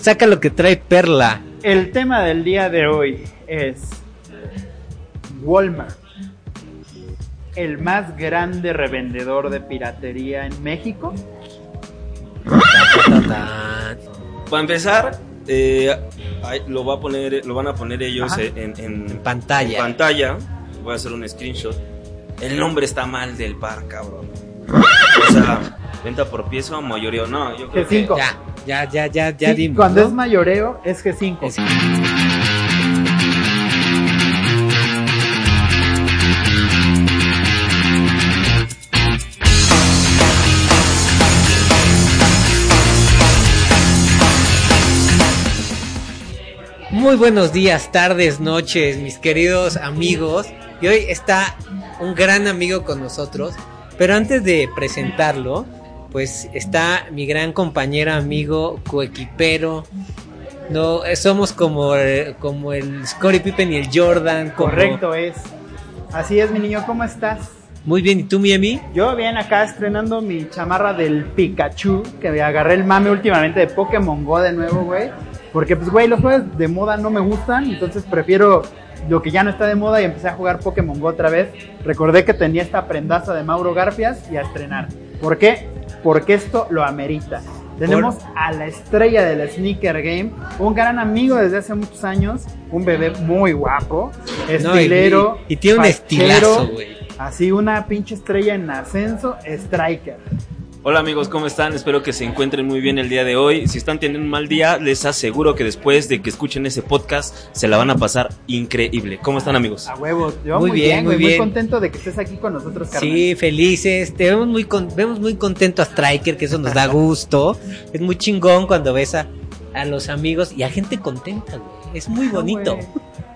Saca lo que trae Perla. El tema del día de hoy es Walmart, el más grande revendedor de piratería en México. Para empezar, eh, lo, va a poner, lo van a poner ellos en, en- En pantalla. en pantalla. Voy a hacer un screenshot. El nombre está mal del par, cabrón. O sea, venta por pieza o mayoreo. No, yo creo que... G5. Ya, ya, ya, ya, ya Sí, dimos. cuando ¿no? es mayoreo es G5. Es- Muy buenos días, tardes, noches, mis queridos amigos. Y hoy está un gran amigo con nosotros. Pero antes de presentarlo, pues está mi gran compañero, amigo, coequipero. No, eh, somos como, eh, como el Scottie Pippen y el Jordan. como- Correcto es. Así es, mi niño, ¿cómo estás? Muy bien, ¿y tú, Miami? Yo bien acá estrenando mi chamarra del Pikachu, que me agarré el mame últimamente de Pokémon Go de nuevo, güey. Porque, pues, güey, los juegos de moda no me gustan, entonces prefiero lo que ya no está de moda y empecé a jugar Pokémon Go otra vez. Recordé que tenía esta prendaza de Mauro Garfias y a estrenar. ¿Por qué? Porque esto lo amerita. Tenemos a la estrella del sneaker game, un gran amigo desde hace muchos años, un bebé muy guapo, No, y- estilero, y, tiene un fachero, estilazo, güey. Así una pinche estrella en ascenso, Striker. Hola amigos, ¿cómo están? Espero que se encuentren muy bien el día de hoy. Si están teniendo un mal día, les aseguro que después de que escuchen ese podcast, se la van a pasar increíble. ¿Cómo están amigos? A huevo, yo Muy muy, bien, bien, muy güey, muy, bien. contento de que estés aquí con nosotros, carnal. Sí, felices. Te vemos muy, con- vemos muy contento a Striker, que eso nos da gusto. es muy chingón cuando ves a, a los amigos y a gente contenta, güey. Es muy No, bonito.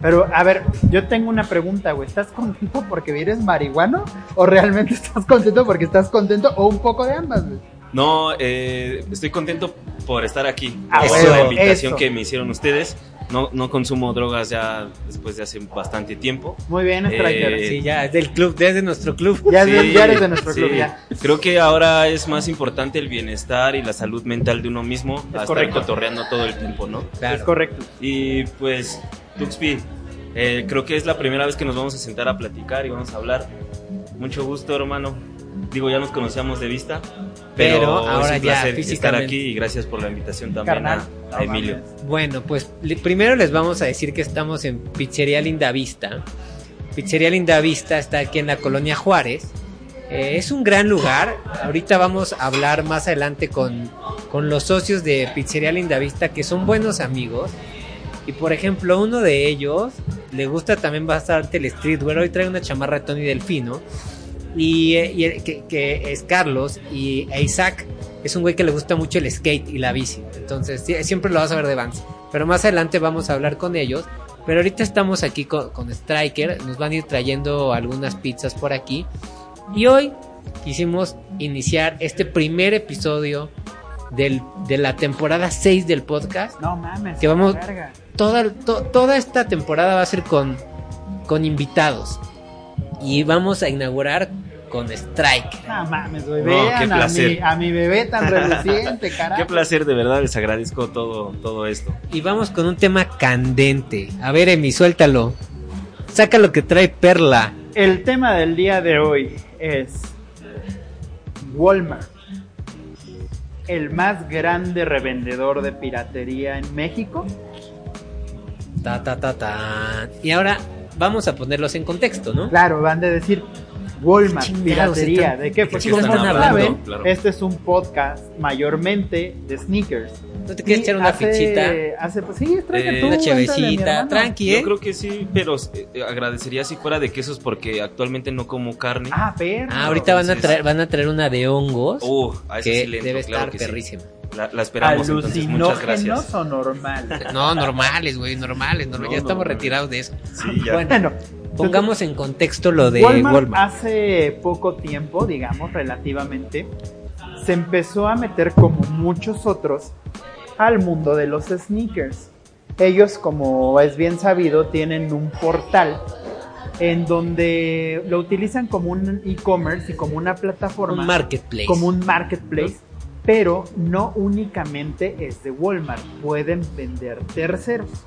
Pero, a ver, yo tengo una pregunta, güey. ¿Estás contento porque eres marihuano? ¿O realmente estás contento porque estás contento? ¿O un poco de ambas, güey? No, eh, estoy contento por estar aquí. Ah, bueno, la invitación eso. que me hicieron ustedes. No, no consumo drogas ya después de hace bastante tiempo. Muy bien, Striker. Eh, Sí, ya, es del club, desde nuestro club. Ya, Sí, ya eres de nuestro sí. club, ya. Creo que ahora es más importante el bienestar y la salud mental de uno mismo a estar correcto. cotorreando todo el tiempo, ¿no? Claro. Es correcto. Y pues, Tuxpi, eh, creo que es la primera vez que nos vamos a sentar a platicar y vamos a hablar. Mucho gusto, hermano. Digo, ya nos conocíamos de vista, pero, Pero ahora es un ya placer estar físicamente. aquí y gracias por la invitación también Carnal. a, a Emilio. mames. Bueno, pues primero les vamos a decir que estamos en Pizzería Linda Vista. Pizzería Linda Vista está aquí en la colonia Juárez. Eh, es un gran lugar. Ahorita vamos a hablar más adelante con, con los socios de Pizzería Linda Vista, que son buenos amigos. Y por ejemplo, uno de ellos le gusta también bastante el streetwear. Hoy trae una chamarra de Tony Delfino. Y, eh, y que, que es Carlos. Y e Isaac es un güey que le gusta mucho el skate y la bici. Entonces, siempre lo vas a ver de Vans. Pero más adelante vamos a hablar con ellos. Pero ahorita estamos aquí con, con Striker. Nos van a ir trayendo algunas pizzas por aquí. Y hoy quisimos iniciar este primer episodio del, de la temporada 6 del podcast. No mames. Que vamos- verga. Toda, to- toda esta temporada va a ser con, con invitados. Y vamos a inaugurar con Striker. No mames, güey. No, qué a, placer. mi, a mi bebé tan reluciente, carajo. Qué placer, de verdad, les agradezco todo, todo esto. Y vamos con un tema candente. A ver, Emi, suéltalo. Saca lo que trae Perla. El tema del día de hoy es Walmart, el más grande revendedor de piratería en México. Ta, ta, ta, ta. Y ahora vamos a ponerlos en contexto, ¿no? Claro, van de decir Walmart, piratería. están- ¿De qué? ¿de Porque están no hablando? saben, Claro. este es un podcast mayormente de sneakers. ¿No te quieres echar una hace- fichita? Hace, pues, sí, Eh, tú, Una chevecita, tranqui, Yo ¿eh? creo que sí, pero eh, agradecería si fuera de quesos porque actualmente no como carne. Ah, perro. Ah, ahorita van a traer, van a traer una de hongos. Uh, a ese que sí le entro, debe claro estar que sí. perrísima. La, la esperamos entonces, muchas gracias. ¿Alucinógenos o normales? No, normales, güey, normales. normal- No, ya estamos normales. retirados de eso. Sí, ya. Bueno, pongamos en contexto lo de Walmart, Walmart. hace poco tiempo, digamos, relativamente, se empezó a meter como muchos otros al mundo de los sneakers. Ellos, como es bien sabido, tienen un portal en donde lo utilizan como un e-commerce y como una plataforma, Un marketplace. como un marketplace, pero no únicamente es de Walmart, pueden vender terceros.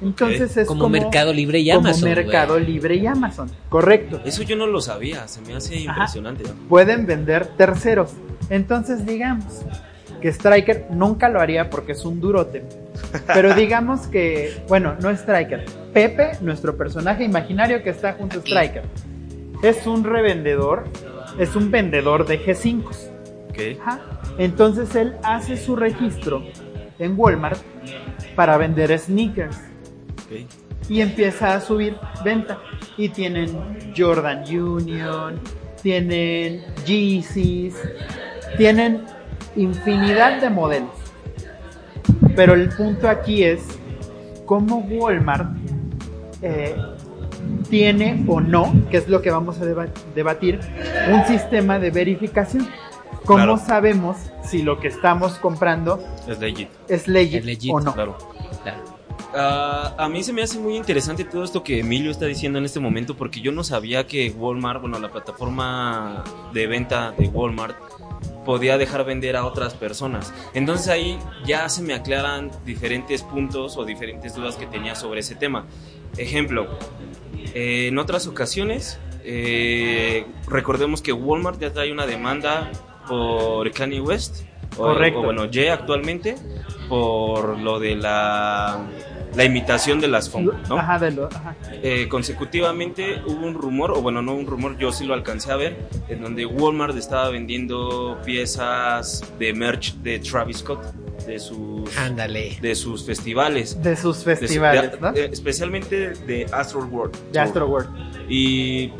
Entonces es como, Mercado Libre y Amazon. Como Mercado. Libre y Amazon, correcto. Eso yo no lo sabía, se me hace impresionante. ¿no? Pueden vender terceros. Entonces digamos que Striker nunca lo haría porque es un durote. Pero digamos que, bueno, no Striker. Pepe, nuestro personaje imaginario que está junto a Striker, es un revendedor, es un vendedor de G5. Ok. Ajá. Entonces él hace su registro en Walmart para vender sneakers y empieza a subir venta. Y tienen Jordan Union, tienen Yeezys, tienen infinidad de modelos. Pero el punto aquí es cómo Walmart eh, tiene o no, que es lo que vamos a deba- debatir, un sistema de verificación. ¿Cómo Claro. sabemos si lo que estamos comprando Es legit. es legit, Es legit, o no? Claro. Claro. Ah, a mí se me hace muy interesante todo esto que Emilio está diciendo en este momento porque yo no sabía que Walmart, bueno, la plataforma de venta de Walmart podía dejar vender a otras personas. Entonces ahí ya se me aclaran diferentes puntos o diferentes dudas que tenía sobre ese tema. Ejemplo, eh, en otras ocasiones, eh, recordemos que Walmart ya trae una demanda por Kanye West, o- Correcto. o bueno, Ye actualmente, por lo de la, la imitación de las Funk, ¿no? Ajá, de lo- ajá. Eh, consecutivamente hubo un rumor, o bueno, no un rumor, yo sí lo alcancé a ver, en donde Walmart estaba vendiendo piezas de merch de Travis Scott, de sus, Ándale. de sus festivales. De sus De su- festivales, de- ¿no? eh, especialmente de Astro World. De Astro World. Y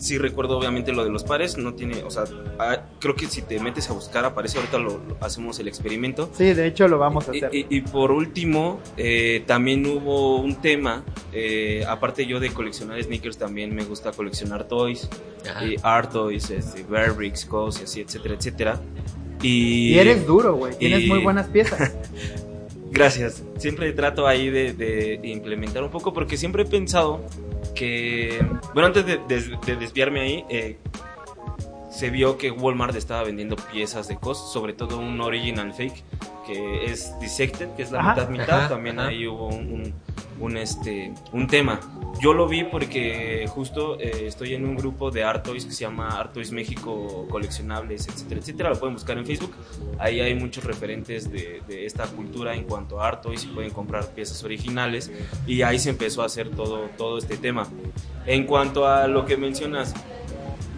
sí recuerdo obviamente lo de los pares, no tiene, o sea, ah, creo que si te metes a buscar aparece, ahorita lo, lo- hacemos el experimento. Sí, de hecho lo vamos a Y, hacer. y- y por último, eh, también hubo un tema, eh, aparte yo de coleccionar sneakers, también me gusta coleccionar toys, y art toys, este, Burberry's, cosas así, etcétera, etcétera. Y, Y eres duro, güey. Tienes y- muy buenas piezas. Gracias. Siempre trato ahí de, implementar un poco porque siempre he pensado que, bueno, antes de, de- de desviarme ahí, eh, se vio que Walmart estaba vendiendo piezas de COS, sobre todo un original fake que es Dissected, que es la Ajá. mitad mitad. Ajá, También ajá. ahí hubo un, un- un, este, un tema. Yo lo vi porque justo eh, estoy en un grupo de Art Toys que se llama Art Toys México Coleccionables, etcétera, etcétera. Lo pueden buscar en Facebook. Ahí hay muchos referentes de, de esta cultura en cuanto a Art Toys y pueden comprar piezas originales. Y ahí se empezó a hacer todo, todo este tema. En cuanto a lo que mencionas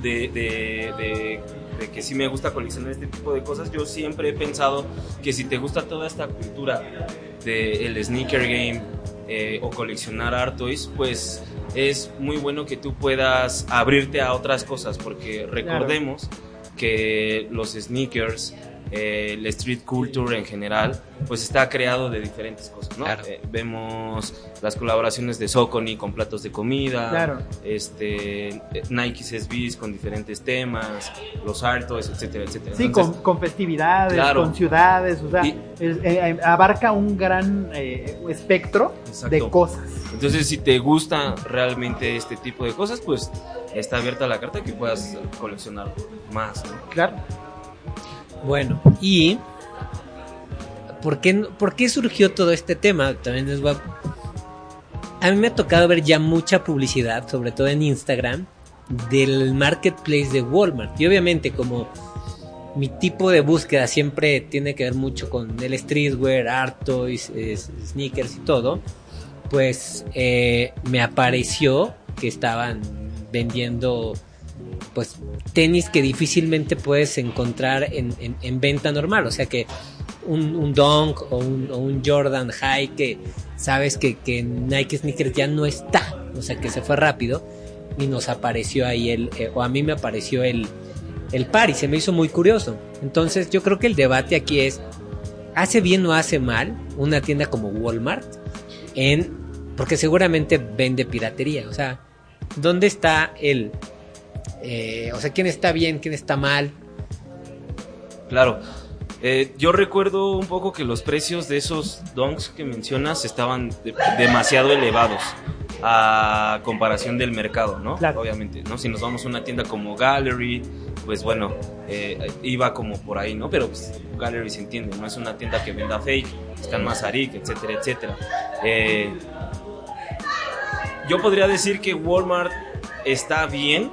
de, de- de- de que sí me gusta coleccionar este tipo de cosas, yo siempre he pensado que si te gusta toda esta cultura del sneaker game eh, o coleccionar art toys, pues es muy bueno que tú puedas abrirte a otras cosas, porque recordemos que los sneakers, eh, el street culture en general, pues está creado de diferentes cosas, ¿no? Claro. Eh, vemos las colaboraciones de Socony con platos de comida, Claro. este eh, Nike SBs con diferentes temas, los Artos, etcétera, etcétera. Sí, Entonces, con, con festividades, Claro. con ciudades, o sea, Y- es- eh, abarca un gran eh, espectro Exacto. de cosas. Entonces, si te gusta realmente este tipo de cosas, pues está abierta la carta que puedas coleccionar más, ¿no? Claro. Bueno, y ¿por qué, ¿por qué surgió todo este tema? También les voy a... mí me ha tocado ver ya mucha publicidad, sobre todo en Instagram, del marketplace de Walmart. Y obviamente como mi tipo de búsqueda siempre tiene que ver mucho con el streetwear, art es- sneakers y todo, pues eh, me apareció que estaban vendiendo pues tenis que difícilmente puedes encontrar en, en- en venta normal. O sea que un, un Dunk o un, Jordan High que sabes que, que Nike Sneakers ya no está. O sea que se fue rápido y nos apareció ahí el, eh, o a mí me apareció el, el par y se me hizo muy curioso. Entonces yo creo que el debate aquí es, ¿hace bien o hace mal una tienda como Walmart en... Porque seguramente vende piratería. O sea, ¿dónde está el... eh, o sea, quién está bien, quién está mal? Claro. Eh, yo recuerdo un poco que los precios de esos donks que mencionas estaban de- demasiado elevados a comparación del mercado, ¿no? Claro. Obviamente, ¿no? Si nos vamos a una tienda como Gallery, pues bueno, eh, iba como por ahí, ¿no? Pero pues, Gallery se entiende, no es una tienda que venda fake, está en Mazarik, etcétera, etcétera. Eh, yo podría decir que Walmart está bien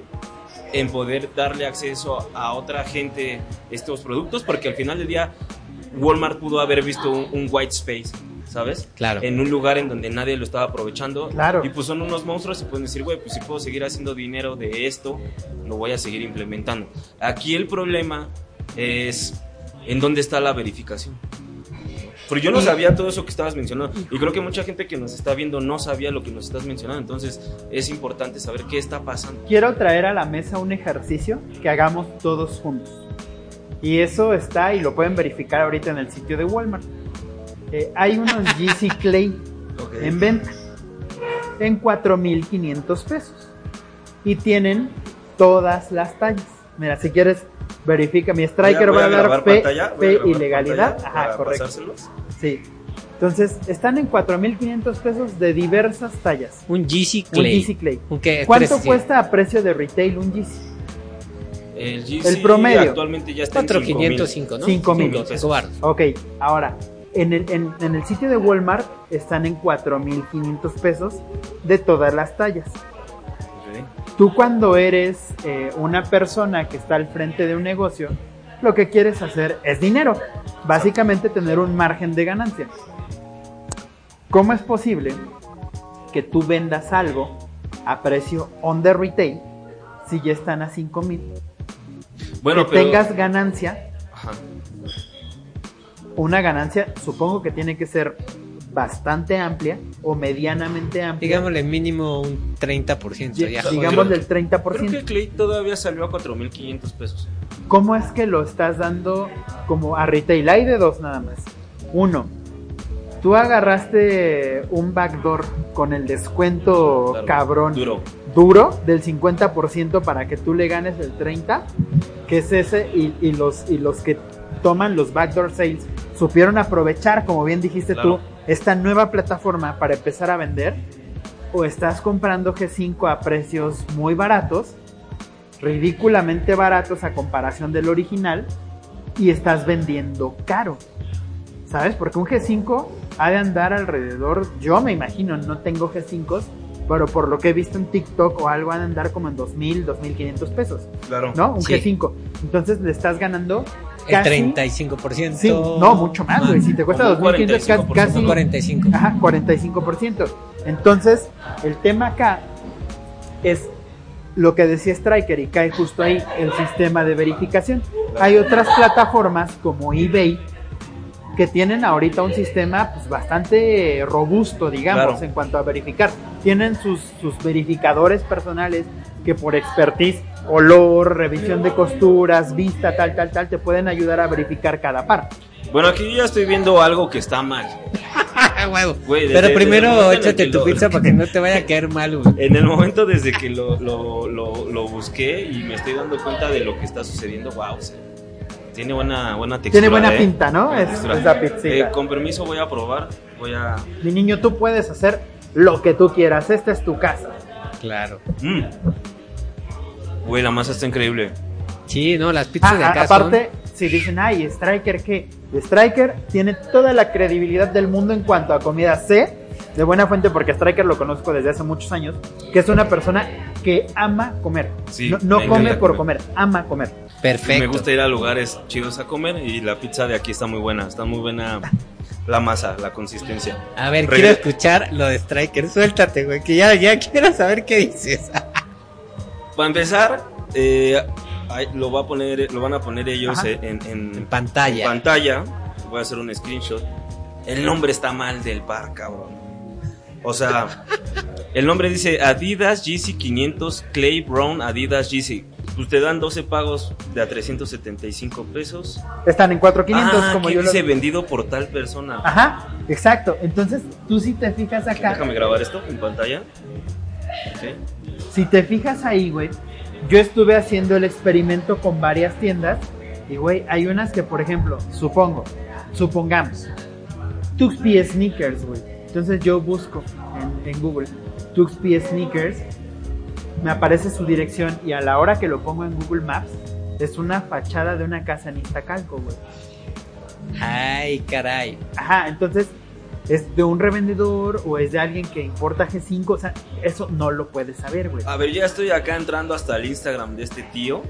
en poder darle acceso a otra gente estos productos, porque al final del día Walmart pudo haber visto un, un white space, ¿sabes? Claro. En un lugar en donde nadie lo estaba aprovechando. Claro. Y pues son unos monstruos y pueden decir, güey, pues si puedo seguir haciendo dinero de esto, lo voy a seguir implementando. Aquí el problema es en dónde está la verificación. Porque yo no sabía todo eso que estabas mencionando. Y creo que mucha gente que nos está viendo no sabía lo que nos estás mencionando. Entonces es importante saber qué está pasando. Quiero traer a la mesa un ejercicio que hagamos todos juntos. Y eso está y lo pueden verificar ahorita en el sitio de Walmart. Eh, hay unos GC Clay en venta en 4.500 pesos. Y tienen todas las tallas. Mira, si quieres, verifica. Mi striker va a dar P, pantalla, voy P ilegalidad. Ajá, correcto. pasárselos. Sí. Entonces, están en 4.500 pesos de diversas tallas. Un GC Un Clay. GC Clay. Un ¿Cuánto cuesta a precio de retail un GC? El, GC El promedio. actualmente ya está en 4,505, ¿no? Cinco mil. Cinco, cinco baros. Ok, ahora, en el, en, en el sitio de Walmart están en 4.500 pesos de todas las tallas. 5,000. Ok. Tú cuando eres eh, una persona que está al frente de un negocio, lo que quieres hacer es dinero. Básicamente tener un margen de ganancia. ¿Cómo es posible que tú vendas algo a precio on the retail si ya están a 5 mil? Bueno, que pero. tengas ganancia, Ajá. una ganancia supongo que tiene que ser bastante amplia o medianamente amplia. Digámosle mínimo un 30%. Di- Ya, digamos joder. del 30%. Creo que Clay todavía salió a 4.500 pesos. ¿Cómo es que lo estás dando como a retail? Hay de dos nada más. Uno, tú agarraste un backdoor con el descuento Claro, cabrón Duro. duro del 50% para que tú le ganes el 30%, que es ese, y, y los, y los que toman los backdoor sales supieron aprovechar, como bien dijiste Claro. tú, esta nueva plataforma para empezar a vender, o estás comprando G5 a precios muy baratos, ridículamente baratos a comparación del original, y estás vendiendo caro. ¿Sabes? Porque un G5 ha de andar alrededor, yo me imagino, no tengo G5s, pero por lo que he visto en TikTok o algo, han de andar como en 2.000, 2.500 pesos, Claro. ¿no? Un Sí. G5. Entonces le estás ganando El casi... 35%. Sí, no, mucho más, güey. Si te cuesta Como un 2.500, ca- 45%. casi... 45. Ajá, 45%. Entonces, el tema acá es lo que decía Striker y cae justo ahí el sistema de verificación. Hay otras plataformas como eBay que tienen ahorita un sistema pues, bastante robusto, digamos, Claro. en cuanto a verificar. Tienen sus, sus verificadores personales que por expertise, olor, revisión de costuras, vista, tal, tal, tal, te pueden ayudar a verificar cada par. Bueno, aquí ya estoy viendo algo que está mal. Güey, desde- Pero primero échate que tu lo- pizza para que no te vaya a caer mal, güey. En el momento desde que lo, lo, lo, lo busqué y me estoy dando cuenta de lo que está sucediendo, wow, o sea, tiene buena, buena textura. Tiene buena ¿eh? pinta, ¿no? Buena Es, esa. Eh, con permiso voy a probar, voy a... Mi niño, tú puedes hacer lo que tú quieras. Esta es tu casa. Claro. Mm. Güey, la masa está increíble. Sí, no, las pizzas de Ah, acá aparte, si dicen, ay, Striker, ¿qué? Striker tiene toda la credibilidad del mundo en cuanto a comida. Sé de buena fuente, porque Striker lo conozco desde hace muchos años, que es una persona que ama comer. Sí, no no me come por comer. comer, ama comer. son perfecto. Me gusta ir a lugares chidos a comer y la pizza de aquí está muy buena. Está muy buena la masa, la consistencia. A ver, quiero escuchar lo de Striker. Suéltate, güey, que ya, ya quiero saber qué dices. Para empezar, eh, lo, va a poner, lo van a poner ellos en, en- En pantalla. en pantalla. Voy a hacer un screenshot. El nombre está mal del par, cabrón. O sea, el nombre dice Adidas GC 500 Clay Brown Adidas GC. Pues te dan 12 pagos de a 375 pesos. Están en 4500 ah, como yo lo dice vendido por tal persona. Ajá, exacto. Entonces, tú si te fijas acá, Déjame grabar esto en pantalla. Ok. Si te fijas ahí, güey, yo estuve haciendo el experimento con varias tiendas y, güey, hay unas que, por ejemplo, supongo, supongamos, Tuxpie Sneakers, güey. Entonces yo busco en, en Google Tuxpie Sneakers, me aparece su dirección y a la hora que lo pongo en Google Maps, es una fachada de una casa en Iztacalco, güey. Ay, caray. Ajá, entonces es de un revendedor o es de alguien que importa G5, o sea, eso no lo puedes saber, güey. A ver, ya estoy acá entrando hasta el Instagram de este tío.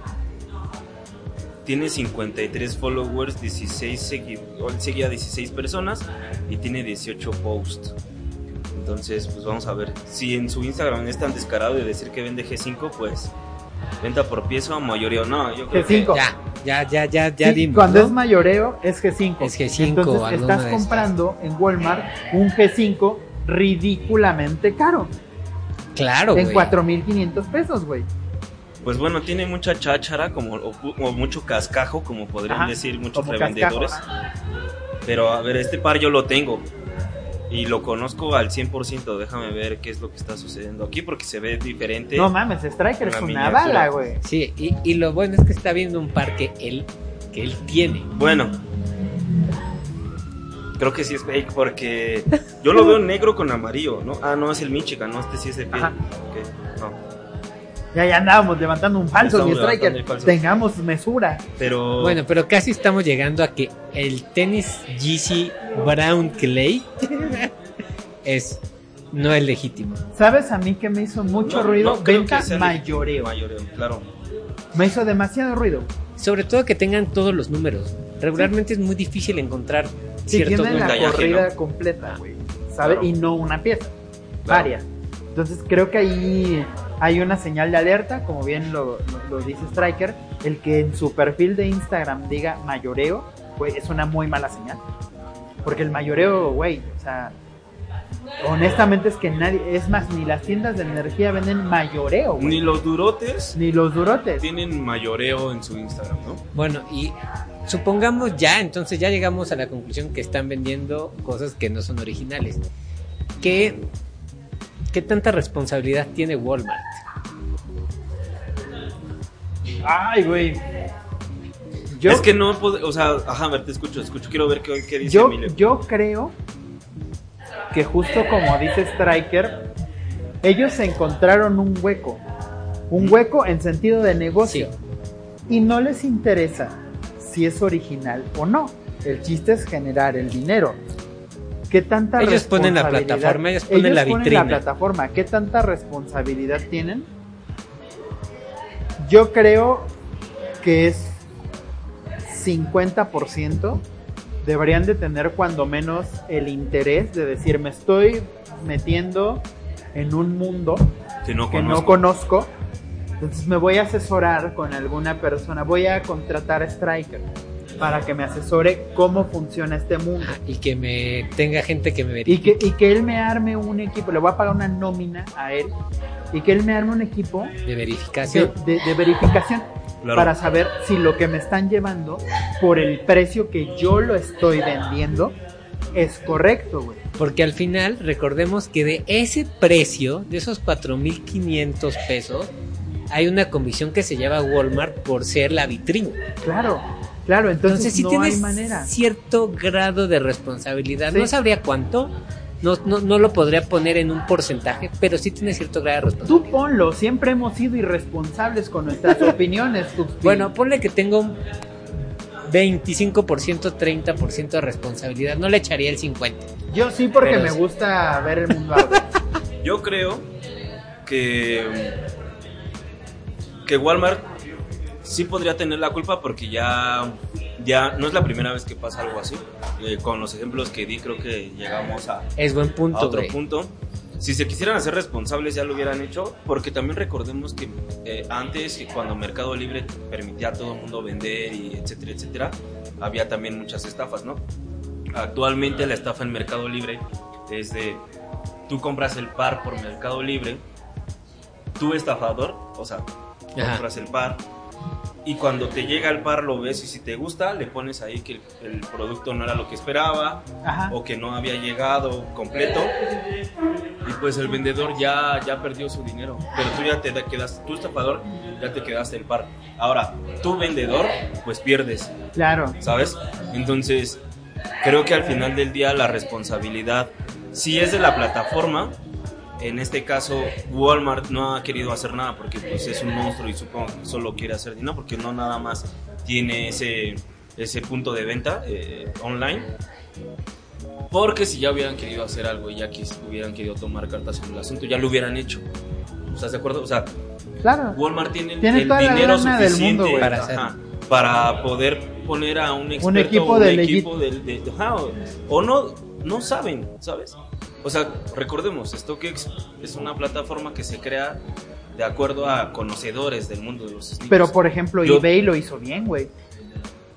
Tiene 53 followers, 16 segui- o él seguía a 16 personas y tiene 18 posts. Entonces, pues vamos a ver. Si en su Instagram es tan descarado de decir que vende G5, pues venta por pieza o mayoría. No, yo creo que G5. Ya, ya, ya, ya, ya Sí, dimos. cuando ¿no? es mayoreo es G5. Es G5 Entonces estás comprando en Walmart un G5 ridículamente caro. Claro, en güey. 4.500 pesos, güey. Pues bueno, tiene mucha cháchara como, o, o mucho cascajo, como podrían Ajá, decir muchos revendedores. Pero a ver, este par yo lo tengo. Y lo conozco al 100%. Déjame ver qué es lo que está sucediendo aquí porque se ve diferente. No mames, Striker es una miniatura. bala, güey. Sí, y, y lo bueno es que está viendo un par que él, que él tiene. Bueno. Creo que sí es fake porque yo lo veo negro con amarillo, ¿no? Ah, no, es el Michigan, no, este sí es de piel. Ajá. Ok, no. Ya, ya andábamos levantando un falso, mi Striker. falso. Tengamos mesura. Pero Bueno, pero casi estamos llegando a que el tenis GC Brown Clay es no es legítimo. ¿Sabes a mí que me hizo mucho No, ruido? no Venta mayoreo. mayoreo, claro. Me hizo demasiado ruido. Sobre todo que tengan todos los números. Regularmente es muy difícil encontrar Si ciertos tienen la corrida ¿no? completa, güey. ¿Sabes? Claro. Y no una pieza. Claro. Varias. Entonces creo que ahí hay una señal de alerta, como bien lo, lo- lo dice Striker. El que en su perfil de Instagram diga mayoreo, pues es una muy mala señal. Porque el mayoreo, güey, o sea, honestamente es que nadie, es más, ni las tiendas de energía venden mayoreo, güey. Ni los durotes Ni los durotes. tienen mayoreo en su Instagram, ¿no? Bueno, y supongamos ya, entonces ya llegamos a la conclusión que están vendiendo cosas que no son originales. ¿Qué, qué tanta responsabilidad tiene Walmart? Ay, güey. Yo, es que no, o sea, ajá, a ver, te escucho, te escucho, quiero ver qué, qué dice yo, Emilio. yo creo que justo como dice Striker, ellos encontraron un hueco. Un hueco en sentido de negocio. Y no les interesa si es original o no. El chiste es generar el dinero. ¿Qué tanta Ellos ponen la responsabilidad- plataforma, ellos ponen la ponen vitrina. la plataforma. ¿Qué tanta responsabilidad tienen? Yo creo que es 50%. Deberían de tener cuando menos el interés de decir me estoy metiendo en un mundo que no que conozco. no conozco. Entonces me voy a asesorar con alguna persona. Voy a contratar a Striker para que me asesore cómo funciona este mundo. Y que me tenga gente que me Y verifique. que, y que él me arme un equipo. Le voy a pagar una nómina a él. Y que él me arme un equipo de de, verificación. de- de verificación Claro. para saber si lo que me están llevando por el precio que yo lo estoy vendiendo es correcto, güey. Porque al final, recordemos que de ese precio, de esos 4.500 pesos, hay una comisión que se lleva Walmart por ser la vitrina. Claro, claro. Entonces, Entonces, sí no tienes hay manera. cierto grado de responsabilidad. Sí. No sabría cuánto, no, no, no lo podría poner en un porcentaje, pero sí tiene cierto grado de responsabilidad. Tú ponlo, siempre hemos sido irresponsables con nuestras opiniones. Bueno, ponle que tengo un 25%, 30% de responsabilidad. No le echaría el 50%. yo sí porque Pero me sí. gusta ver el mundo. Yo creo que que Walmart sí podría tener la culpa porque ya ya no es la primera vez que pasa algo así. Eh, con los ejemplos que di creo que llegamos a, Es buen a punto, otro güey. punto. Si se quisieran hacer responsables ya lo hubieran hecho, porque también recordemos que eh, antes, cuando Mercado Libre permitía a todo el mundo vender y etcétera, etcétera, había también muchas estafas, ¿no? Actualmente la estafa en Mercado Libre es de tú compras el par por Mercado Libre, tú estafador, o sea, Ajá. compras el par y cuando te llega el par lo ves y si te gusta le pones ahí que el, el producto no era lo que esperaba Ajá. o que no había llegado completo y pues el vendedor ya, ya perdió su dinero pero tú ya te da- quedas tú estafador ya te quedaste el par ahora tú vendedor pues pierdes Claro. ¿sabes? Entonces, creo que al final del día la responsabilidad, si es de la plataforma, En este caso, Walmart no ha querido hacer nada porque pues, es un monstruo y supongo que solo quiere hacer dinero porque no nada más tiene ese, ese punto de venta eh, online. Porque si ya hubieran querido hacer algo y ya que hubieran querido tomar cartas en el asunto, ya lo hubieran hecho. ¿Estás de acuerdo? O sea, Claro. Walmart tiene, el- Tiene dinero suficiente mundo. Para ajá, para poder poner a un experto equipo o un de equipo del- de, ajá, o, o no no saben, ¿sabes? O sea, recordemos, StockX es una plataforma que se crea de acuerdo a conocedores del mundo de los sneakers. Pero por ejemplo, Yo- eBay lo hizo bien, güey.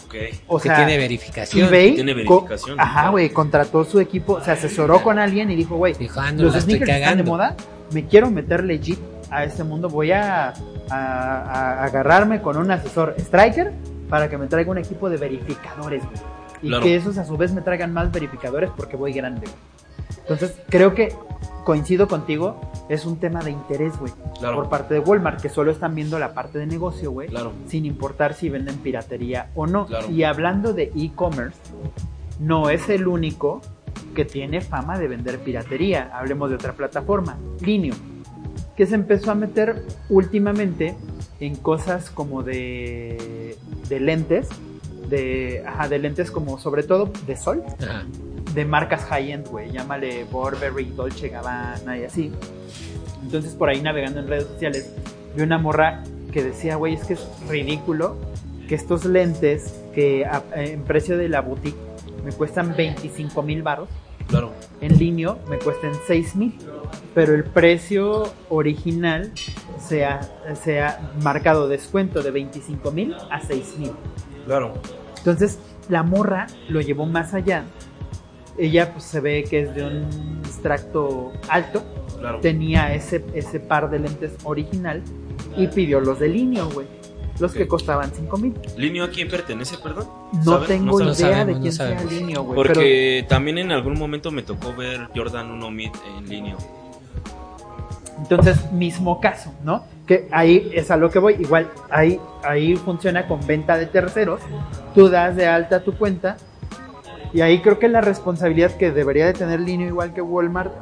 Ok. O que sea, tiene verificación. eBay Tiene co- verificación, ajá, güey, contrató su equipo, se asesoró con alguien y dijo, güey, los sneakers están de moda, me quiero meter legit a este mundo, voy a, a- a agarrarme con un asesor striker para que me traiga un equipo de verificadores, güey. Y Claro. que esos a su vez me traigan más verificadores porque voy grande, güey. Entonces, creo que coincido contigo, es un tema de interés, güey. Claro. Por parte de Walmart, que solo están viendo la parte de negocio, güey Claro. sin importar si venden piratería o no. Claro. Y hablando de e-commerce, no es el único que tiene fama de vender piratería. Hablemos de otra plataforma, Linio, que se empezó a meter últimamente en cosas como de, de lentes, de, ajá, de lentes como sobre todo de sol, Ajá. De marcas high-end, güey. Llámale Burberry, Dolce Gabbana y así. Entonces, por ahí navegando en redes sociales, vi una morra que decía, güey, es que es ridículo que estos lentes que a- en precio de la boutique me cuestan 25 mil baros, Claro. en línea me cuesten 6 mil. Pero el precio original se ha, se ha marcado descuento de 25 mil a 6 mil. Claro. Entonces, la morra lo llevó más allá. Ella pues, se ve que es de un extracto alto. Claro. Tenía ese, ese par de lentes original y pidió los de Linio, güey. Los que costaban 5 mil. ¿Linio a quién pertenece, perdón? No ¿Saben? tengo? No idea sabemos, de no quién sea sabemos. Linio, güey. Pero Porque también en algún momento me tocó ver Jordan 1 Mid en línea. Entonces, mismo caso, ¿no? Que ahí es a lo que voy. Igual, ahí, ahí funciona con venta de terceros. Tú das de alta tu cuenta. Y ahí creo que la responsabilidad que debería de tener Linio, igual que Walmart,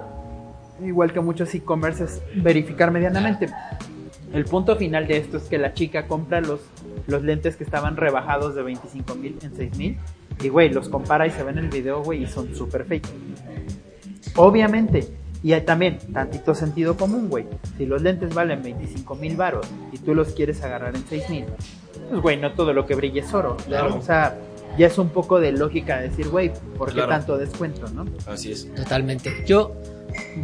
igual que muchos e-commerce, es verificar medianamente. El punto final de esto es que la chica compra los, los lentes que estaban rebajados de 25 mil en 6 mil. Y, güey, los compara y se ve en el video, güey, y son súper fake. Obviamente. Y hay también tantito sentido común, güey. Si los lentes valen 25 mil varos y tú los quieres agarrar en 6 mil, pues, güey, no todo lo que brille es oro. Claro. O sea, ya es un poco de lógica decir, güey, ¿por qué Claro. tanto descuento, no? Así es. Totalmente. Yo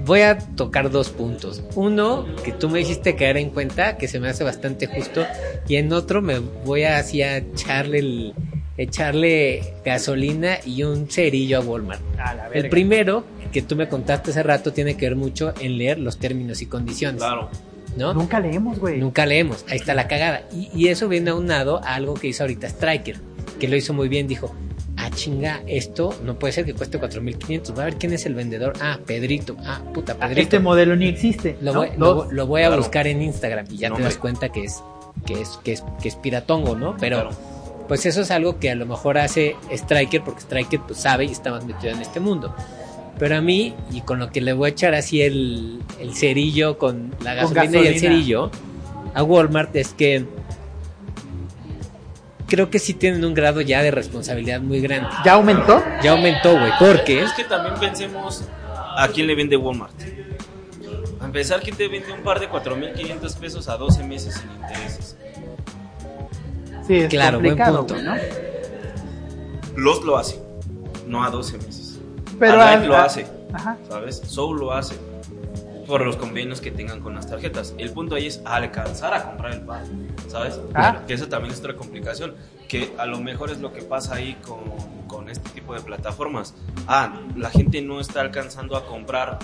voy a tocar dos puntos. Uno, que tú me hiciste caer en cuenta, que se me hace bastante justo. Y en otro me voy a así a echarle el- echarle gasolina y un cerillo a Walmart. A la El primero, que tú me contaste hace rato, tiene que ver mucho en leer los términos y condiciones. Claro. ¿No? Nunca leemos, güey. Nunca leemos, ahí está la cagada. Y, y eso viene aunado a algo que hizo ahorita Striker, que lo hizo muy bien. Dijo, ah, chinga, esto no puede ser que cueste 4.500. Va a ver quién es el vendedor. Ah, Pedrito. Ah, puta, Ah, Pedrito. Este modelo ni existe. lo, ¿no? voy, lo, voy a Claro. buscar en Instagram y ya No, te das cuenta que es, que es, que es, que es piratongo, ¿no? Pero Claro. pues eso es algo que a lo mejor hace Striker, porque Striker pues, sabe y está más metido en este mundo. Pero a mí, y con lo que le voy a echar así el, el cerillo con la Con gasolina, y el gasolina. cerillo a Walmart es que creo que sí tienen un grado ya de responsabilidad muy grande. ¿Ya aumentó? Ya aumentó, güey, porque Es que también pensemos a quién le vende Walmart. A empezar, ¿quién te vende un par de 4.500 pesos a 12 meses sin intereses? Sí, es Claro, buen punto. güey, ¿no? Los lo hace, no a 12 meses. Pero Alive a- lo hace, Ajá. ¿sabes? Soul lo hace. Por los convenios que tengan con las tarjetas. El punto ahí es alcanzar a comprar el par, ¿sabes? Ah. Que eso también es otra complicación. Que a lo mejor es lo que pasa ahí con, con este tipo de plataformas. Ah, la gente no está alcanzando a comprar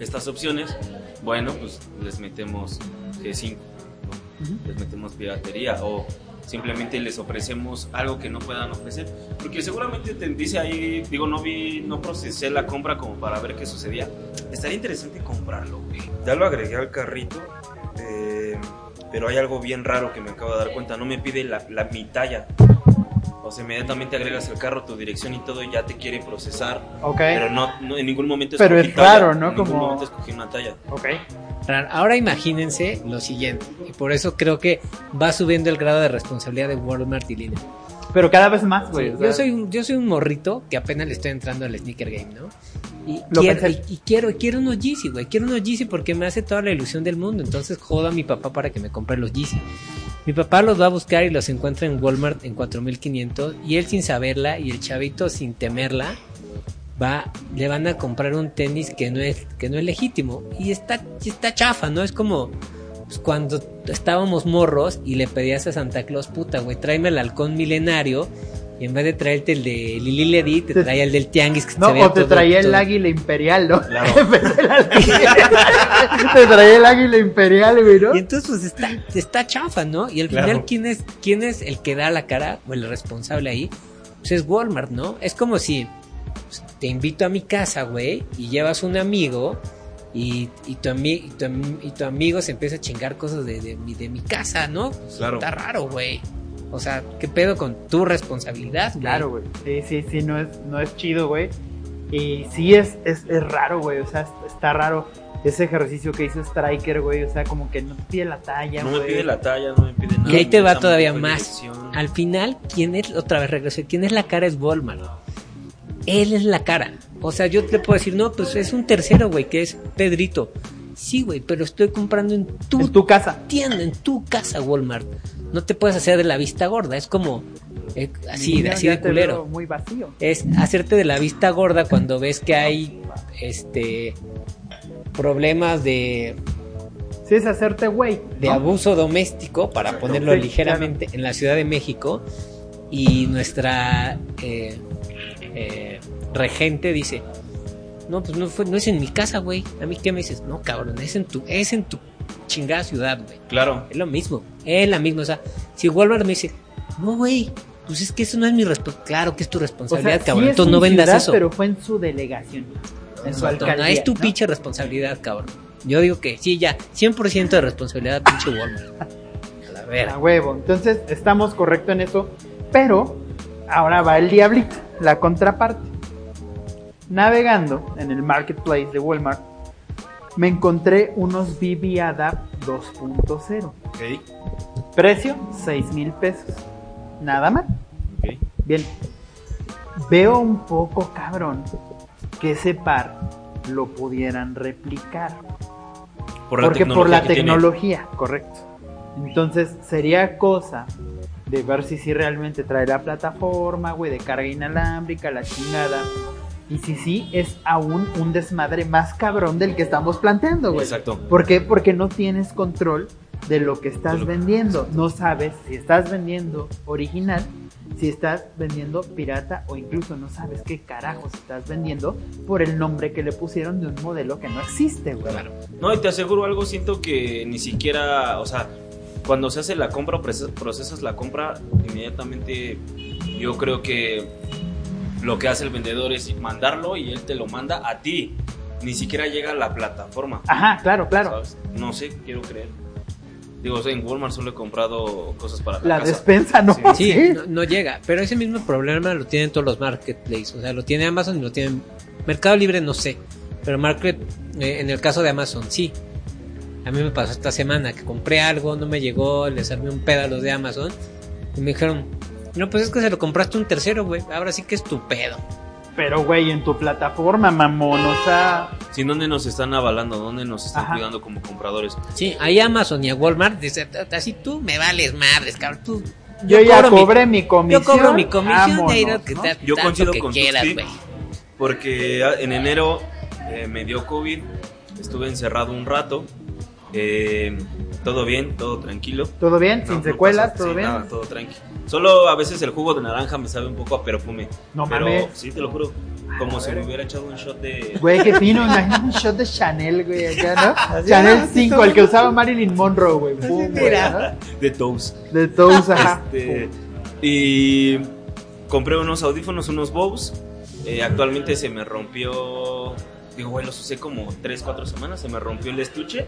estas opciones. Bueno, pues les metemos G5, ¿no? Ujú. les metemos piratería o simplemente les ofrecemos algo que no puedan ofrecer. Porque seguramente te dice ahí, digo, no vi, no procesé la compra como para ver qué sucedía. Estaría interesante comprarlo, güey. Ya lo agregué al carrito, eh, pero hay algo bien raro que me acabo de dar cuenta. No me pide la, la mi talla. O sea, inmediatamente agregas el carro, tu dirección y todo, y ya te quiere procesar. Ok. Pero no, no, en ningún momento Pero escogí es talla, raro, ¿no? En ningún Como- momento escogí una talla. Ok. Ahora imagínense lo siguiente, y por eso creo que va subiendo el grado de responsabilidad de Walmart y Lina. Pero cada vez más, güey. Sí, yo soy un, yo soy un morrito que apenas le estoy entrando al sneaker game, ¿no? Y Lo quiero, y, y quiero, quiero unos Yeezy, güey. Quiero unos Yeezy porque me hace toda la ilusión del mundo. Entonces jodo a mi papá para que me compre los Yeezy. Mi papá los va a buscar y los encuentra en Walmart en 4500 y él sin saberla y el chavito sin temerla va le van a comprar un tenis que no es que no es legítimo y está y está chafa, ¿no? Es como pues, cuando estábamos morros y le pedías a Santa Claus, puta, güey, tráeme el halcón milenario. Y en vez de traerte el de Lili Ledi, te traía el del Tianguis que No, se o te todo- traía el águila imperial, ¿no? Claro. Te traía el águila imperial, güey, ¿no? Y entonces pues está, está chafa, ¿no? Y al Claro. final, ¿quién es, ¿quién es el que da la cara o el responsable ahí? Pues es Walmart, ¿no? Es como si pues, te invito a mi casa, güey, y llevas un amigo y, y, tu, ami- y, tu, am- y tu amigo se empieza a chingar cosas de, de, mi, de mi casa, ¿no? Pues, Claro. Está raro, güey. O sea, ¿qué pedo con tu responsabilidad, güey? Claro, güey. Sí, sí, sí, no es, no es chido, güey. Y sí es, es, es raro, güey. O sea, está raro ese ejercicio que hizo Striker, güey. O sea, como que no te pide la talla, No güey. me pide la talla, no me pide nada. Y ahí te va todavía más. dirección. Al final, ¿quién es? Otra vez regreso. ¿Quién es la cara? Es Walmart. Él es la cara. O sea, yo te puedo decir, no, pues es un tercero, güey, que es Pedrito. Sí, güey, pero estoy comprando en tu, En tu casa. tienda, en tu casa, Walmart. No te puedes hacer de la vista gorda. Es como eh, así, así de culero. muy vacío. Es hacerte de la vista gorda cuando ves que hay este problemas de Sí, es hacerte güey. de ¿no? abuso doméstico, para ponerlo Sí, ligeramente, en la Ciudad de México. Y nuestra eh, eh, regente dice: No, pues no, fue, no es en mi casa, güey. A mí, ¿qué me dices? No, cabrón, es en tu, es en tu chingada ciudad, güey. Claro. Es lo mismo, es la misma. O sea, si Walmart me dice: No, güey, pues es que eso no es mi responsabilidad. Claro que es tu O sea, responsabilidad, sí cabrón. es Entonces no en vendas ciudad, eso. Pero fue en su delegación. En su alcaldía. no es tu ¿no? pinche responsabilidad, cabrón. Yo digo que sí, ya, 100% de responsabilidad, pinche Walmart. A la A verga. huevo. Entonces, estamos correcto en eso. Pero, ahora va el diablito, la contraparte. Navegando en el marketplace de Walmart, me encontré unos BB Adapt 2.0. Ok. Precio, 6 mil pesos. Nada mal. Ok. Bien. Veo un poco cabrón que ese par lo pudieran replicar. Por la Porque por la que tiene. tecnología, correcto. Entonces sería cosa de ver si sí realmente trae la plataforma, güey, de carga inalámbrica, la chingada. Y si sí, es aún un desmadre más cabrón del que estamos planteando, güey. Exacto. ¿Por qué? Porque no tienes control de lo que estás De lo que- vendiendo. No sabes si estás vendiendo original, si estás vendiendo pirata o incluso no sabes qué carajos estás vendiendo por el nombre que le pusieron de un modelo que no existe, güey. Claro. No, y te aseguro algo, siento que ni siquiera, o sea, cuando se hace la compra o proces- procesas la compra, inmediatamente yo creo que lo que hace el vendedor es mandarlo y él te lo manda a ti. Ni siquiera llega a la plataforma. Ajá, claro, claro. ¿sabes? No sé, quiero creer. Digo, o sea, en Walmart solo he comprado cosas para la, La casa. despensa no. Sí. Sí, Sí. no, no llega. Pero ese mismo problema lo tienen todos los marketplaces. O sea, lo tiene Amazon y lo tienen. Mercado Libre, no sé. Pero Market, eh, en el caso de Amazon, sí. A mí me pasó esta semana que compré algo, no me llegó, les armé un pedo a los de Amazon. Y me dijeron, no, pues es que se lo compraste un tercero, güey. Ahora sí que es tu pedo. Pero, güey, en tu plataforma, mamón, o sea. Sí, ¿dónde nos están avalando? ¿Dónde nos están Ajá. cuidando como compradores? Sí, ahí Amazon y a Walmart, dice, así tú me vales madres, cabrón. Tú, Yo, ya cobro mi- cobré mi, comisión. Yo cobro mi comisión de ir vámonos, que ¿no? te- Yo coincido con quieras, güey. Porque ah, en enero eh, me dio COVID, estuve encerrado un rato, eh, todo bien, todo tranquilo. ¿Todo bien? No, ¿Sin no secuelas? ¿Todo sí, bien? nada, todo tranqui. Solo a veces el jugo de naranja me sabe un poco a perfume. No pero mames. sí, te lo juro, como a si ver. me hubiera echado un shot de... Güey, qué fino, imagina un shot de Chanel, güey, acá, ¿no? Chanel así 5, todo. el que usaba Marilyn Monroe, güey. Pum, güey, mira. de Toast. ¿no? De todos, ajá. Este, y compré unos audífonos, unos Bose. Eh, actualmente se me rompió. Digo, güey, los usé como 3, 4 semanas. Se me rompió el estuche.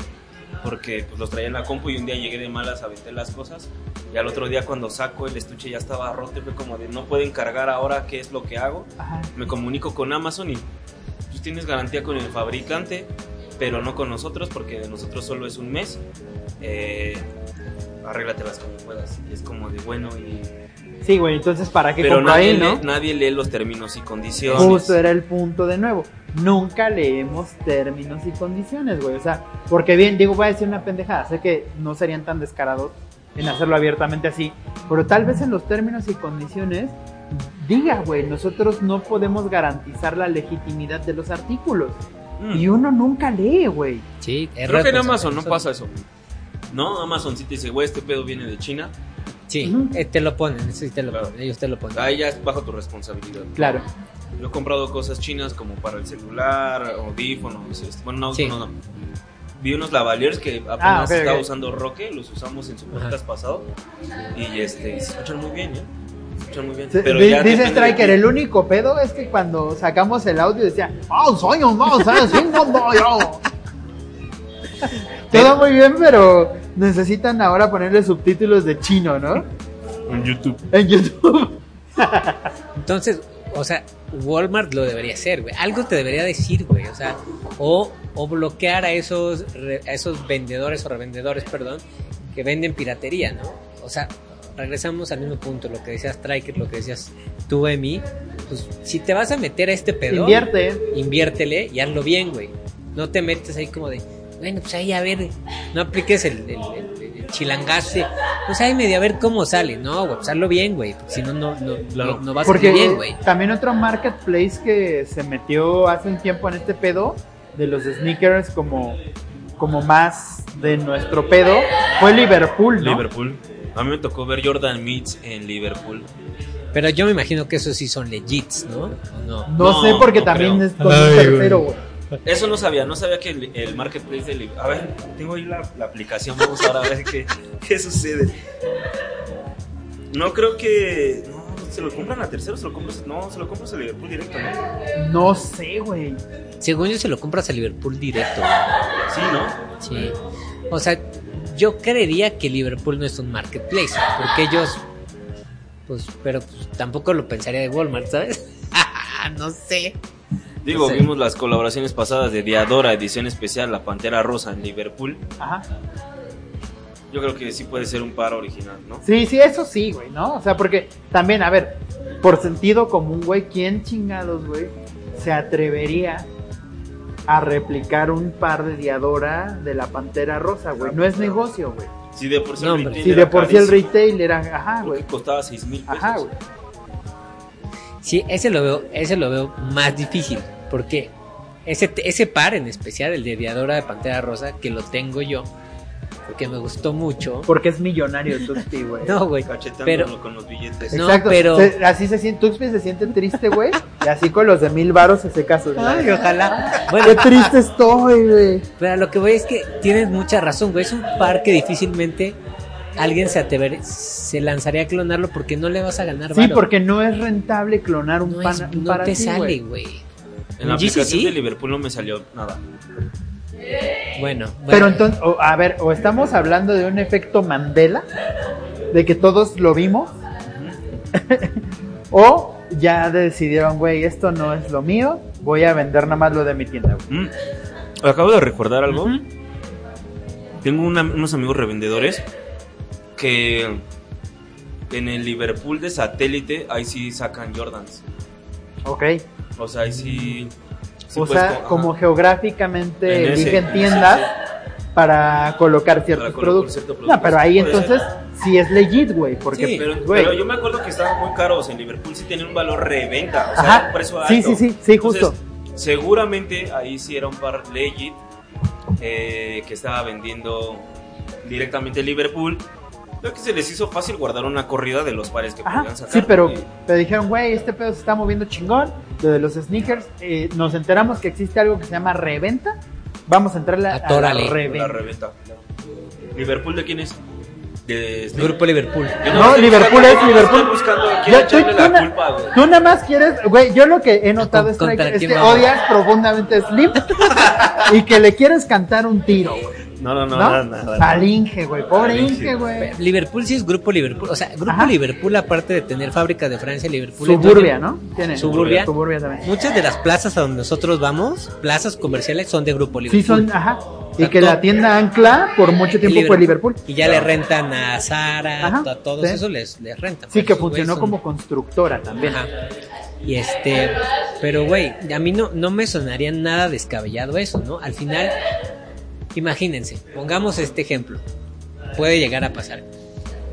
Porque pues los traía en la compu y un día llegué de malas, aventé las cosas y al otro día cuando saco el estuche ya estaba roto y fue como de no pueden cargar ahora, ¿qué es lo que hago? Ajá. Me comunico con Amazon y pues tienes garantía con el fabricante, pero no con nosotros porque de nosotros solo es un mes. Eh, arréglatelas como puedas. Y es como de bueno y... Sí, güey, entonces para qué Pero compro nadie, ahí, ¿no? lee, nadie lee los términos y condiciones. Justo era el punto de nuevo. Nunca leemos términos y condiciones, güey. O sea, porque bien, digo, voy a decir una pendejada. Sé que no serían tan descarados en hacerlo abiertamente así. Pero tal vez en los términos y condiciones diga, güey, nosotros no podemos garantizar la legitimidad de los artículos. Mm. Y uno nunca lee, güey. Sí, es Creo que en Amazon no pasa eso. No, Amazon sí te dice, güey, este pedo viene de China. Sí, Ujú. eh, te lo ponen, eso sí te lo Claro. ponen, ellos te lo ponen. Ahí ya es bajo tu responsabilidad. Claro. Yo he comprado cosas chinas como para el celular, audífonos, este, bueno, no, Sí. no, no. Vi unos lavaliers que apenas Ah, ok, estaba ok. usando Roque, los usamos en su Ajá. podcast pasado y este, se escuchan muy bien, ¿eh? Se escuchan muy bien. Pero ya dice Striker, el único pedo es que cuando sacamos el audio decía, ¡Oh, soy un no, no, yo". Todo muy bien, pero necesitan ahora ponerle subtítulos de chino, ¿no? En YouTube. En YouTube. Entonces, o sea, Walmart lo debería hacer, güey. Algo te debería decir, güey. O sea, o, o bloquear a esos, re- a esos vendedores o revendedores, perdón, que venden piratería, ¿no? O sea, regresamos al mismo punto, lo que decías Striker, lo que decías tú, Emi. Pues si te vas a meter a este pedo, Invierte. inviértele y hazlo bien, güey. No te metes ahí como de, bueno, pues ahí a ver, no apliques el, el, el- el chilangazo de, pues ahí medio a ver cómo sale. No, güey, pues hazlo bien, güey. porque Si no, no, no, Claro. no, no va a Porque salir bien, güey. también otro marketplace que se metió hace un tiempo en este pedo de los sneakers como, como más de nuestro pedo fue Liverpool, ¿no? Liverpool. A mí me tocó ver Jordan Meets en Liverpool. Pero yo me imagino que esos sí son legits, ¿no? ¿O no? No, No, sé porque no también creo. es con un Ay, tercero, güey. Eso no sabía, no sabía que el, el marketplace de Liverpool. A ver, tengo ahí la, la aplicación, vamos ahora a ver qué, qué sucede. No creo que. No, se lo compran a terceros, se lo compras. No, se lo compras a Liverpool directo, ¿no? No sé, güey. Según yo se lo compras a Liverpool directo. güey. Sí, ¿no? Sí. O sea, yo creería que Liverpool no es un marketplace, porque ellos, pues, pero pues, tampoco lo pensaría de Walmart, ¿sabes? no sé. Digo, vimos las colaboraciones pasadas de Diadora, edición especial, La Pantera Rosa en Liverpool. Ajá. Yo creo que sí puede ser un par original, ¿no? Sí, sí, eso sí, güey, ¿no? O sea, porque también, a ver, por sentido común, güey, ¿quién chingados, güey, se atrevería a replicar un par de Diadora de la Pantera Rosa, güey? No es negocio, güey. Si de por sí No, el retail Si de por sí el retail era, ajá, güey. costaba 6 mil pesos. Ajá, güey. Sí, ese lo veo, ese lo veo más difícil, porque ese, ese par en especial, el de Diadora de Pantera Rosa, que lo tengo yo, porque me gustó mucho. Porque es millonario Tuxpi, güey. No, güey, pero con los billetes. No, Exacto. pero- Se- así se siente, Tuxpi se siente triste, güey. Y así con los de mil varos ese caso. güey. Ay, ojalá. Bueno, Qué triste estoy, güey. Pero a lo que voy es que tienes mucha razón, güey. Es un par que difícilmente alguien se atrever, se lanzaría a clonarlo porque no le vas a ganar Sí, varo. porque no es rentable clonar un, no, pan, es- un no te sale, güey. En la aplicación de Liverpool no me salió nada. Bueno, Pero entonces, o- a ver, o estamos hablando de un efecto Mandela, de que todos lo vimos, o ya decidieron, güey, esto no es lo mío, voy a vender nada más lo de mi tienda, güey. Mm. Acabo de recordar algo. Tengo una- unos amigos revendedores que en el Liverpool de satélite ahí sí sacan Jordans. Ok. O sea, ahí sí. sí o sea, co- como ajá. geográficamente En eligen tiendas para colocar ciertos Para colocar productos. ciertos No, pero ahí entonces sí es legit, güey, porque, Sí, pero, yo me acuerdo que estaban muy caros en Liverpool, sí tenían un valor reventa, o sea, Ajá. un precio alto. Sí, sí, sí, sí, justo. Seguramente ahí sí era un par legit eh, que estaba vendiendo directamente Liverpool. Creo que se les hizo fácil guardar una corrida de los pares que Ajá, podían sacar. sí, pero, y- pero dijeron, güey, este pedo se está moviendo chingón, lo de los sneakers, eh, nos enteramos que existe algo que se llama reventa, vamos a entrarle a, a la reventa. La reventa. ¿Liverpool de quién es? De este- Grupo Liverpool. Yo No, Liverpool es yo Liverpool. Estoy buscando Ya, tú, tú la na- culpa, güey. tú nada más quieres, güey, yo lo que he notado es que vamos. odias profundamente a Slim y que le quieres cantar un tiro, güey. No, no, no, ¿No? nada, nada. Al Inge, güey. Pobre Inge. Güey. Liverpool sí es Grupo Liverpool. O sea, Grupo Ajá. Liverpool, aparte de tener fábrica de Francia, Liverpool. es Suburbia, ¿no? Tiene. Suburbia. Suburbia también. Muchas de las plazas a donde nosotros vamos, plazas comerciales, son de Grupo Liverpool. Sí, son, ajá. Y sea, que todo- la tienda Ancla por mucho tiempo fue Liverpool. Y ya le rentan a Zara, Ajá, a todos sí. esos les, les rentan. Sí, Pero que funcionó son- como constructora también. Ajá. Y este, pero güey, a mí no, no me sonaría nada descabellado eso, ¿no? Al final, imagínense, pongamos este ejemplo. Puede llegar a pasar.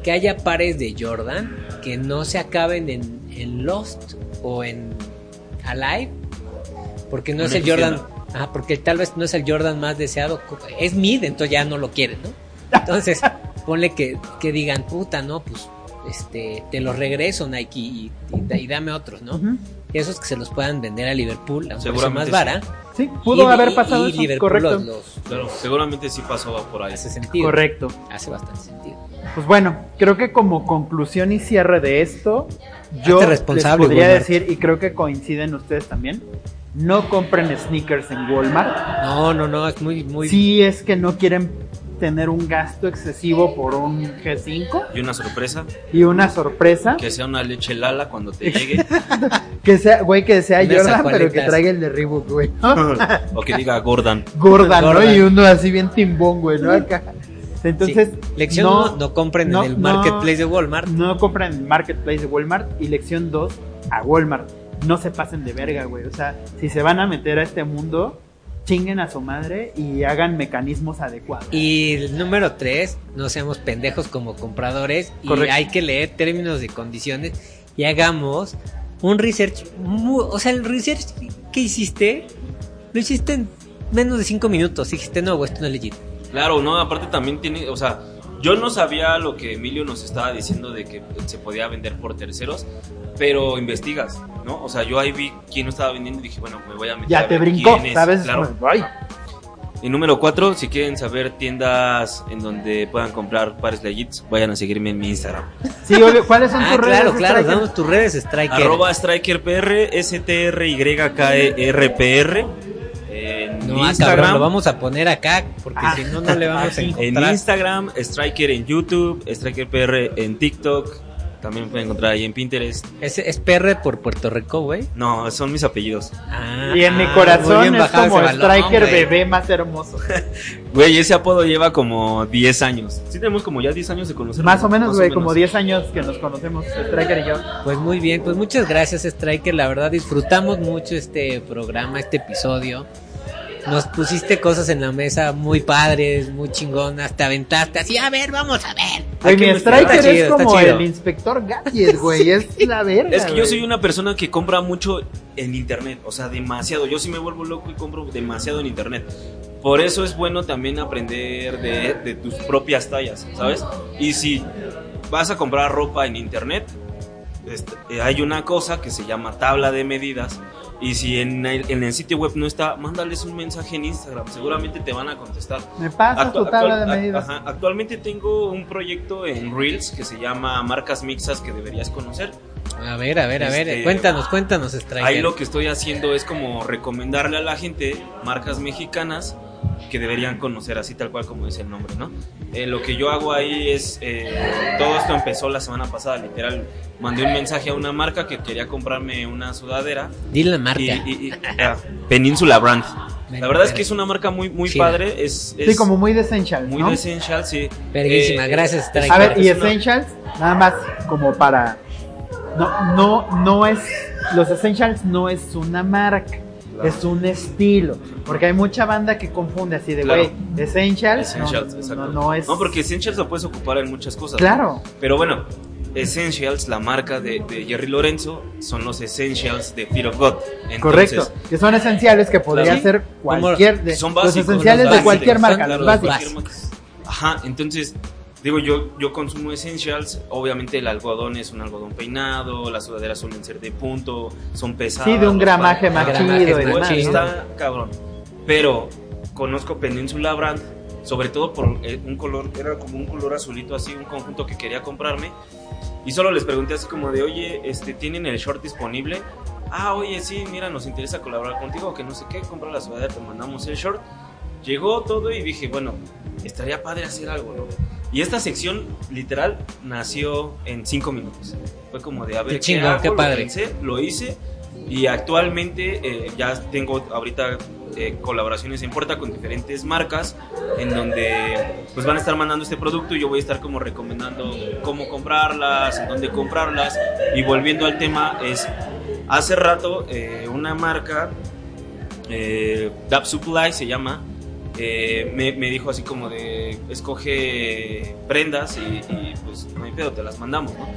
Que haya pares de Jordan que no se acaben en, en Lost o en Alive. Porque no es el Jordan. porque tal vez no es el Jordan más deseado. Es mid, entonces ya no lo quieren, ¿no? Entonces, ponle que, que digan, puta, no, pues este, te los regreso Nike y, y- y dame otros, ¿no? Esos que se los puedan vender a Liverpool a un precio más vara. Sí, pudo Y- haber pasado y eso. Liverpool Correcto. los, los- Claro, seguramente sí pasó por ahí. hace sentido. Correcto. Hace bastante sentido. Pues bueno, creo que como conclusión y cierre de esto, yo responsable, les podría Walmart. decir, y creo que coinciden ustedes también, no compren sneakers en Walmart. No, no, no, es muy, muy. Si es que no quieren tener un gasto excesivo por un G5 Y una sorpresa, y una sorpresa. que sea una leche Lala cuando te llegue. Que sea, güey, que sea Jordan, pero que traiga el de Reebok, güey. o que diga Gordon. Gorda, ¿no? Y uno así bien timbón, güey, ¿no? Acá. Entonces, Sí. Lección no, 1, no, compren no, en el marketplace de Walmart. no compren en Marketplace de Walmart. Y lección 2, a Walmart. No se pasen de verga, güey. O sea, si se van a meter a este mundo, chinguen a su madre y hagan mecanismos adecuados. Y el número 3, no seamos pendejos como compradores y Correcto. hay que leer términos y condiciones y hagamos un research. mu- o sea, el research que hiciste, lo hiciste en menos de 5 minutos. Dijiste, no, esto no es legit. Claro, no, aparte también tiene, o sea, yo no sabía lo que Emilio nos estaba diciendo de que se podía vender por terceros, pero investigas, ¿no? O sea, yo ahí vi quién lo estaba vendiendo y dije, bueno, me voy a meter a Ya te ver brincó, quién es, ¿sabes? Claro. Ay, Y número cuatro, si quieren saber tiendas en donde puedan comprar pares legits, vayan a seguirme en mi Instagram. Sí, obvio. ¿Cuáles son Ah, tus claro, redes? claro, damos tus redes, Striker. Arroba StrikerPR, S-T-R-Y-K-E-R-P-R. En No, ah, Instagram. cabrón, lo vamos a poner acá porque Ah. si no, no le vamos a Aquí. En encontrar. Instagram, Striker en YouTube, StrikerPR en TikTok. También pueden encontrar ahí en Pinterest. Es, es PR por Puerto Rico, güey. No, son mis apellidos. Ah, Y en mi corazón es como balón, Striker güey. bebé más hermoso. Güey, ese apodo lleva como 10 años. Sí, tenemos como ya 10 años de conocernos. Más o menos, güey, como 10 años que nos conocemos, Striker y yo. Pues muy bien, pues muchas gracias Striker, la verdad disfrutamos mucho este programa, este episodio. Nos pusiste cosas en la mesa muy padres, muy chingonas, te aventaste así, a ver, vamos a ver. Güey, mi. Striker chido, es está como chido. el inspector Gadget, güey. Es la verga. Es que yo soy una persona que compra mucho en internet, o sea, demasiado. Yo sí me vuelvo loco y compro demasiado en internet. Por eso es bueno también aprender de, de tus propias tallas, ¿sabes? Y si vas a comprar ropa en internet, este, eh, hay una cosa que se llama tabla de medidas. Y si en el, en el sitio web no está, mándales un mensaje en Instagram. Seguramente te van a contestar. Me pasa Actu- tu tabla actual- de medidas. ajá, actualmente tengo un proyecto en Reels que se llama Marcas Mixas que deberías conocer. A ver, a ver, a ver, Este, cuéntanos, cuéntanos Striker. Ahí lo que estoy haciendo es como recomendarle a la gente marcas mexicanas que deberían conocer así tal cual como dice el nombre, ¿no? Eh, lo que yo hago ahí es, eh, todo esto empezó la semana pasada, literal, mandé un mensaje a una marca que quería comprarme una sudadera Dile la marca. y, y- y- ah, Península Brand. La verdad es que es una marca muy, muy padre, es, es Sí, como muy de Essential, muy ¿no? de Essential, sí. Verguísima, Eh, gracias. A ver, y es una- Essentials, nada más como para... No, no, no es... Los Essentials no es una marca, Claro. es un estilo. Porque hay mucha banda que confunde así de, Claro. güey, Essentials, Essentials, no, exacto. no, no es... No, porque Essentials lo puedes ocupar en muchas cosas. Claro, Pero bueno, Essentials, la marca de, de Jerry Lorenzo, son los Essentials de Fear of God. Entonces, correcto. Que son esenciales que podría Sí. ser cualquier... De, Son los básicos. esenciales los de cualquier marca, los básicos. Ajá, entonces, digo, yo, yo consumo Essentials. Obviamente, el algodón es un algodón peinado, las sudaderas suelen ser de punto, son pesadas. Sí, de un gramaje más Gramajes chido. ¿no? Está cabrón. Pero conozco Peninsula Brand, sobre todo por eh, un color, era como un color azulito así, un conjunto que quería comprarme. Y solo les pregunté así como de, oye, este, ¿tienen el short disponible? Ah, oye, sí, mira, nos interesa colaborar contigo, que no sé qué, compra la sudadera, te mandamos el short. Llegó todo y dije, bueno, estaría padre hacer algo, ¿no? Y esta sección, literal, nació en cinco minutos. Fue como de, a ver, Qué chingón, qué Lo pensé, Lo, hice. Y actualmente eh, ya tengo ahorita eh, colaboraciones en puerta con diferentes marcas en donde pues van a estar mandando este producto y yo voy a estar como recomendando cómo comprarlas, en dónde comprarlas. Y volviendo al tema es hace rato eh, una marca eh, Dap Supply se llama eh, me, me dijo así como de escoge prendas y, y, pues no hay pedo, te las mandamos, ¿no?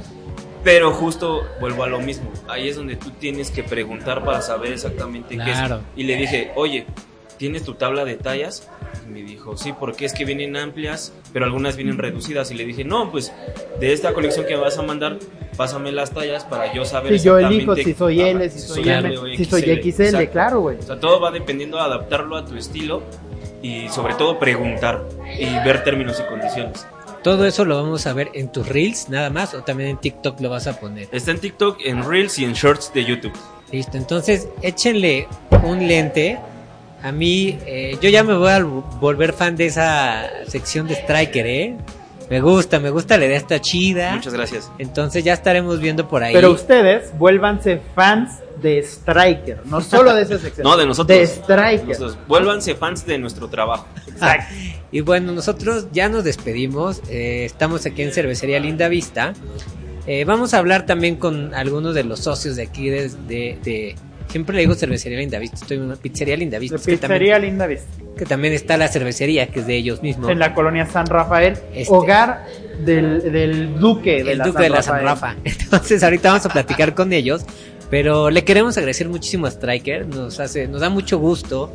Pero justo vuelvo a lo mismo, ahí es donde tú tienes que preguntar para saber exactamente Claro. qué es. Y le dije, oye, ¿tienes tu tabla de tallas? Y me dijo, sí, porque es que vienen amplias, pero algunas vienen reducidas. Y le dije, no, pues de esta colección que me vas a mandar, pásame las tallas para yo saber Si yo exactamente elijo si soy L, si soy L M, si soy XL, Exacto. claro, güey. O sea, todo va dependiendo de adaptarlo a tu estilo y sobre todo preguntar y ver términos y condiciones. Todo eso lo vamos a ver en tus reels, nada más, o también en TikTok lo vas a poner. Está en TikTok, en Reels y en Shorts de YouTube. Listo, entonces échenle un lente. A mí, eh, yo ya me voy a volver fan de esa sección de Striker, ¿eh? Me gusta, me gusta la idea, está chida. Muchas gracias. Entonces ya estaremos viendo por ahí. Pero ustedes vuélvanse fans de Striker, no solo de esa sección. No, de nosotros. De Striker. Nosotros. Vuélvanse fans de nuestro trabajo. Exacto. Y bueno, nosotros ya nos despedimos. eh, estamos aquí en Cervecería Linda Vista. Eh, vamos a hablar también con algunos de los socios de aquí de, de- de- siempre le digo Cervecería Linda Vista, estoy en una pizzería Linda Vista, que también, Pizzería Linda Vista. que también está la cervecería que es de ellos mismos. En la colonia San Rafael, Este- hogar del, del duque de el la Duque San de la San Rafael. Rafa. Entonces ahorita vamos a platicar con ellos, pero le queremos agradecer muchísimo a Striker, nos hace, nos da mucho gusto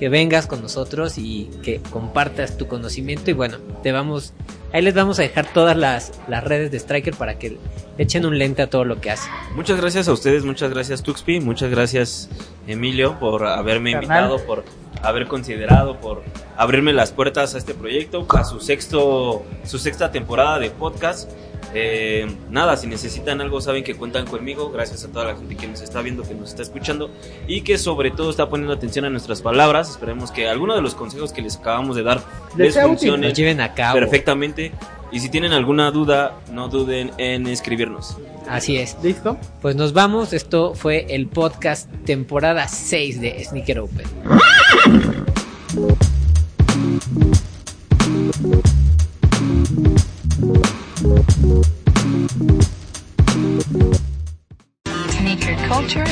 que vengas con nosotros y que compartas tu conocimiento y bueno, te vamos, ahí les vamos a dejar todas las, las redes de Striker para que echen un lente a todo lo que hace. Muchas gracias a ustedes, muchas gracias Tuxpi, muchas gracias Emilio por haberme Carnal. invitado, por haber considerado, por abrirme las puertas a este proyecto, a su sexto, su sexta temporada de podcast. Eh, nada, si necesitan algo saben que cuentan conmigo, gracias a toda la gente que nos está viendo, que nos está escuchando y que sobre todo está poniendo atención a nuestras palabras. Esperemos que alguno de los consejos que les acabamos de dar Les les funcione lleven a cabo. perfectamente. Y si tienen alguna duda, no duden en escribirnos. Así es. ¿Listo? Pues nos vamos, esto fue el podcast temporada 6 de Sneaker Open. Sneaker culture